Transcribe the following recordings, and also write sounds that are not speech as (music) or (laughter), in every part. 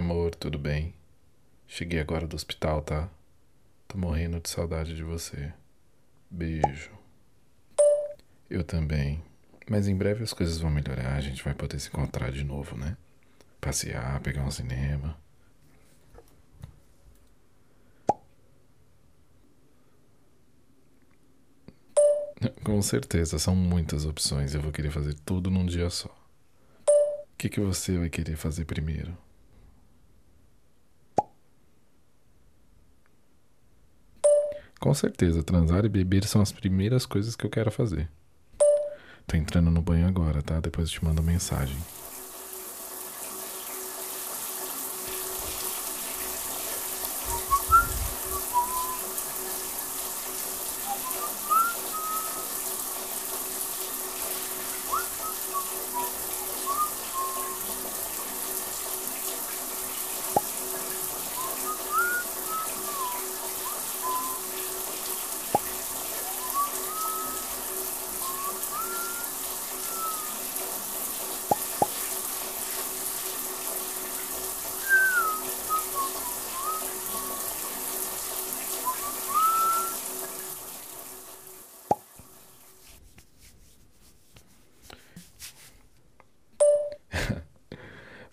Amor, tudo bem? Cheguei agora do hospital, tá? Tô morrendo de saudade de você. Beijo. Eu também. Mas em breve as coisas vão melhorar, a gente vai poder se encontrar de novo, né? Passear, pegar um cinema. (laughs) Com certeza, são muitas opções. Eu vou querer fazer tudo num dia só. O que, que você vai querer fazer primeiro? Com certeza, transar e beber são as primeiras coisas que eu quero fazer. Tô entrando no banho agora, tá? Depois eu te mando mensagem.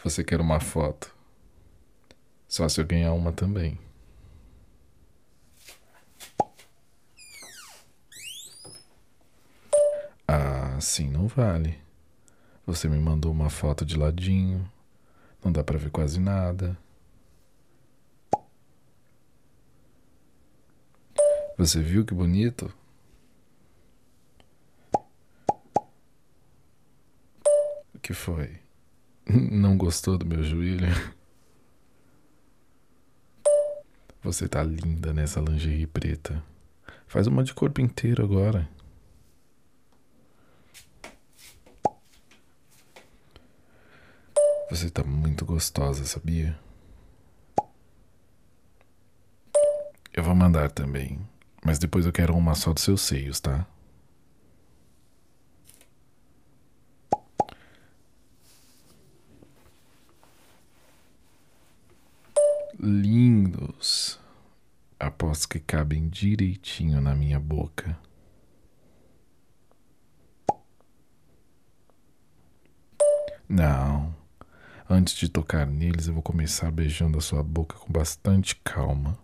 Você quer uma foto? Só se eu ganhar uma também. Ah, assim não vale. Você me mandou uma foto de ladinho. Não dá pra ver quase nada. Você viu que bonito? O que foi? (laughs) Não gostou do meu joelho? Você tá linda nessa lingerie preta. Faz uma de corpo inteiro agora. Você tá muito gostosa, sabia? Eu vou mandar também, mas depois eu quero uma só dos seus seios, tá? Lindos, após que cabem direitinho na minha boca. Não, antes de tocar neles, eu vou começar beijando a sua boca com bastante calma,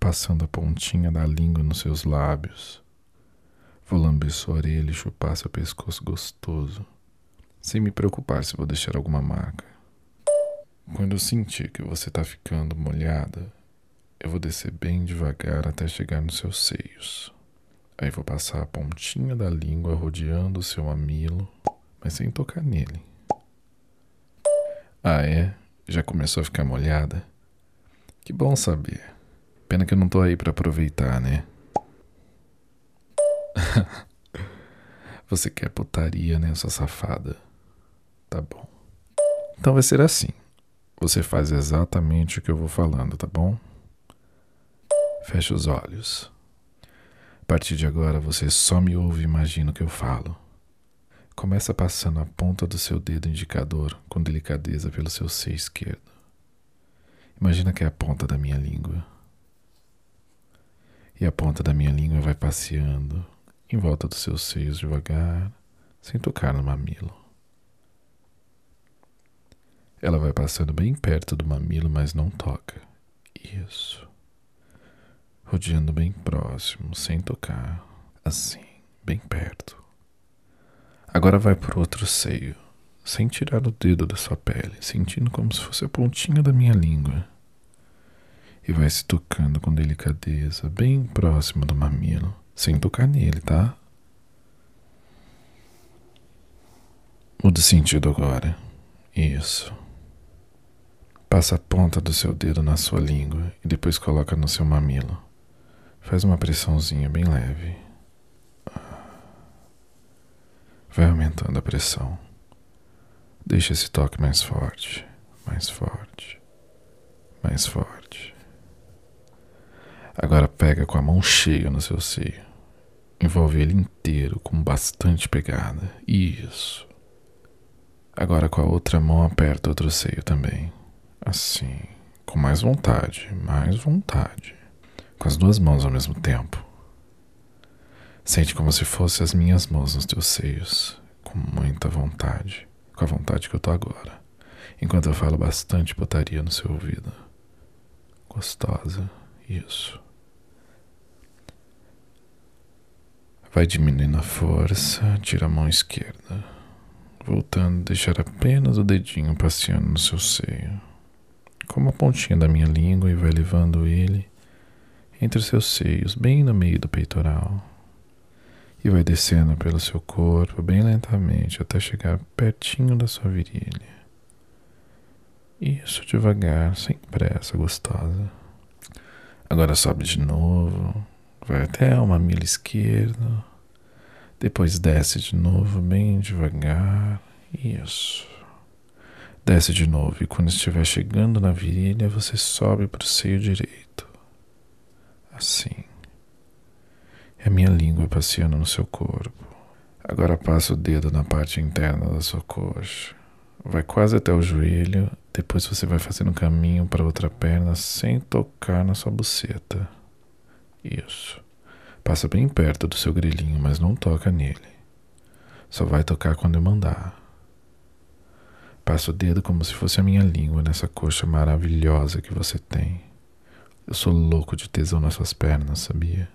passando a pontinha da língua nos seus lábios. Vou lamber sua orelha e chupar seu pescoço gostoso, sem me preocupar se vou deixar alguma marca. Quando eu sentir que você está ficando molhada, eu vou descer bem devagar até chegar nos seus seios. Aí vou passar a pontinha da língua rodeando o seu mamilo, mas sem tocar nele. Ah, é? Já começou a ficar molhada? Que bom saber. Pena que eu não tô aí para aproveitar, né? (laughs) Você quer putaria, né, sua safada? Tá bom. Então vai ser assim. Você faz exatamente o que eu vou falando, tá bom? Feche os olhos. A partir de agora você só me ouve e imagina o que eu falo. Começa passando a ponta do seu dedo indicador com delicadeza pelo seu seio esquerdo. Imagina que é a ponta da minha língua. E a ponta da minha língua vai passeando em volta dos seus seios devagar, sem tocar no mamilo. Ela vai passando bem perto do mamilo, mas não toca. Isso. Rodeando bem próximo, sem tocar. Assim, bem perto. Agora vai para outro seio, sem tirar o dedo da sua pele, sentindo como se fosse a pontinha da minha língua. E vai se tocando com delicadeza, bem próximo do mamilo, sem tocar nele, tá? Muda o sentido agora. Isso. Passa a ponta do seu dedo na sua língua e depois coloca no seu mamilo. Faz uma pressãozinha bem leve. Vai aumentando a pressão. Deixa esse toque mais forte, mais forte, mais forte. Agora pega com a mão cheia no seu seio. Envolve ele inteiro com bastante pegada. Isso. Agora com a outra mão aperta outro seio também. Assim, com mais vontade, mais vontade. Com as duas mãos ao mesmo tempo. Sente como se fossem as minhas mãos nos teus seios, com muita vontade, com a vontade que eu tô agora, enquanto eu falo bastante putaria no seu ouvido. Gostosa, isso. Vai diminuindo a força, tira a mão esquerda, voltando deixar apenas o dedinho passeando no seu seio, como a pontinha da minha língua, e vai levando ele entre os seus seios, bem no meio do peitoral, e vai descendo pelo seu corpo bem lentamente até chegar pertinho da sua virilha. Isso devagar, sem pressa, gostosa. Agora sobe de novo, vai até o mamilo esquerdo, depois desce de novo, bem devagar. Isso. Desce de novo e quando estiver chegando na virilha, você sobe para o seio direito. Assim. E a minha língua passeando no seu corpo. Agora passa o dedo na parte interna da sua coxa. Vai quase até o joelho, depois você vai fazendo um caminho para outra perna sem tocar na sua buceta. Isso. Passa bem perto do seu grilinho, mas não toca nele. Só vai tocar quando eu mandar. Passa o dedo como se fosse a minha língua nessa coxa maravilhosa que você tem. Eu sou louco de tesão nas suas pernas, sabia?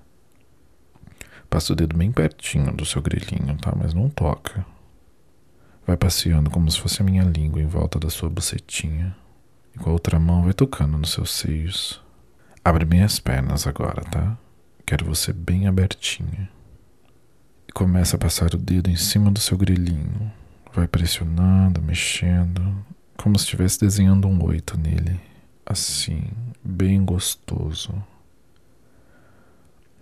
Passa o dedo bem pertinho do seu grilinho, tá? Mas não toca. Vai passeando como se fosse a minha língua em volta da sua bucetinha. E com a outra mão vai tocando nos seus seios. Abre bem as pernas agora, tá? Quero você bem abertinha. E começa a passar o dedo em cima do seu grelhinho. Vai pressionando, mexendo, como se estivesse desenhando um oito nele. Assim, bem gostoso.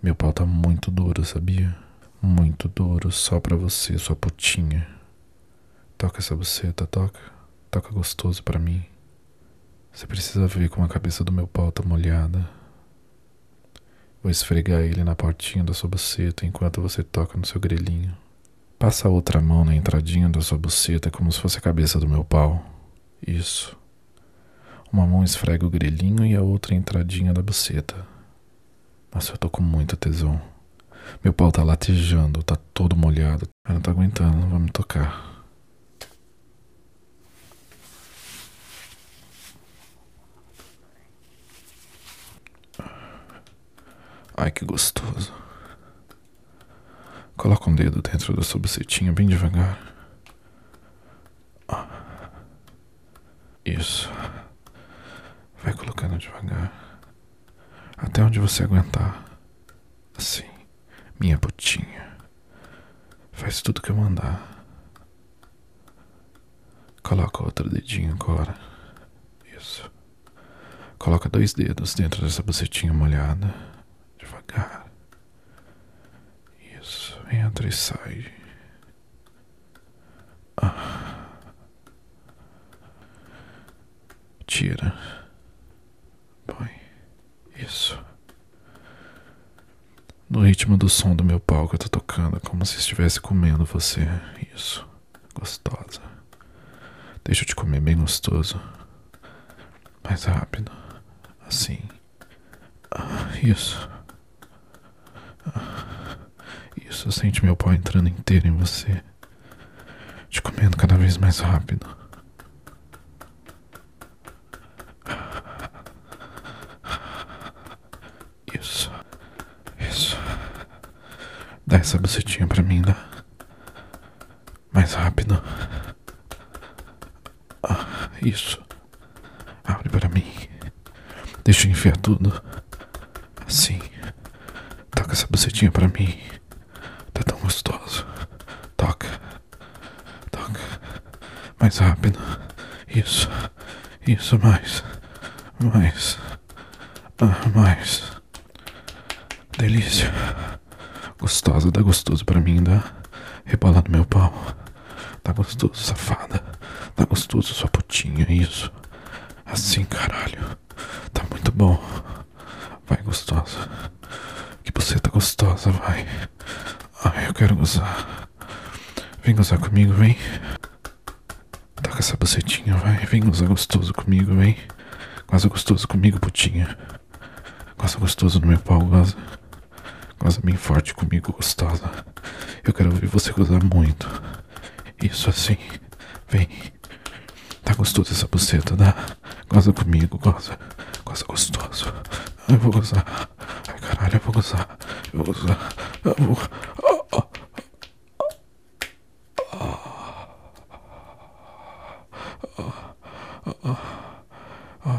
Meu pau tá muito duro, sabia? Muito duro, só pra você, sua putinha. Toca essa buceta, toca. Toca gostoso pra mim. Você precisa ver como a cabeça do meu pau tá molhada. Vou esfregar ele na portinha da sua buceta enquanto você toca no seu grelhinho. Passa a outra mão na entradinha da sua buceta como se fosse a cabeça do meu pau. Isso. Uma mão esfrega o grelhinho e a outra a entradinha da buceta. Nossa, eu tô com muita tesão. Meu pau tá latejando, tá todo molhado. Eu não tô aguentando, não vai me tocar. Ai, que gostoso. Coloca um dedo dentro da sua bucetinha bem devagar. Isso. Vai colocando devagar. Até onde você aguentar. Assim. Minha putinha. Faz tudo que eu mandar. Coloca outro dedinho agora. Isso. Coloca dois dedos dentro dessa bucetinha molhada devagar. Isso, entra e sai. Ah. Tira. Põe. Isso. No ritmo do som do meu pau que eu tô tocando, como se estivesse comendo você. Isso. Gostosa. Deixa eu te comer bem gostoso. Mais rápido. Assim. Ah, isso. Isso, sente meu pau entrando inteiro em você, te comendo cada vez mais rápido. Isso, isso. Dá essa bucetinha pra mim, dá. Mais rápido. Ah, isso. Abre para mim. Deixa eu enfiar tudo. Assim. Toca essa bucetinha pra mim. Tá tão gostoso. Toca. Toca. Mais rápido. Isso. Isso, mais. Mais. Ah, mais. Delícia. Gostosa, dá gostoso pra mim, dá. Rebola no meu pau. Tá gostoso, safada. Tá gostoso, sua putinha, isso. Assim, caralho. Tá muito bom. Vai, gostosa. Que você tá gostosa, vai. Ai, eu quero gozar. Vem gozar comigo, vem. Toca essa bucetinha, vai. Vem gozar gostoso comigo, vem. Goza gostoso comigo, putinha. Goza gostoso no meu pau, goza. Goza bem forte comigo, gostosa. Eu quero ouvir você gozar muito. Isso assim. Vem. Tá gostoso essa buceta, dá? Goza comigo, goza. Goza gostoso. Eu vou gozar. Ai, caralho, eu vou gozar. Eu vou gozar. Eu vou...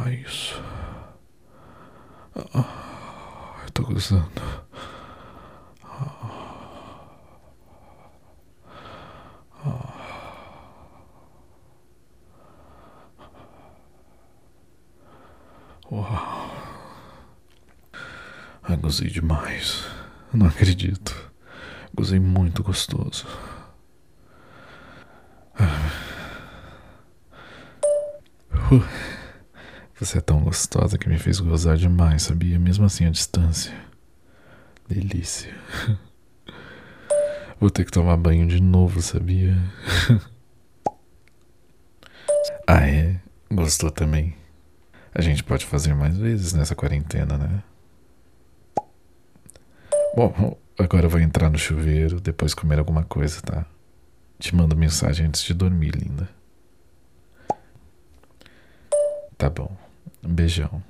Ah, isso. Ah, eu tô gozando. Uau. Ah, gozei demais. Não acredito. Gozei muito gostoso. Uh, você é tão gostosa que me fez gozar demais, sabia? Mesmo assim a distância. Delícia. Vou ter que tomar banho de novo, sabia? (laughs) ah, é? Gostou também? A gente pode fazer mais vezes nessa quarentena, né? Bom, agora eu vou entrar no chuveiro, depois comer alguma coisa, tá? Te mando mensagem antes de dormir, linda. Tá bom. Um beijão.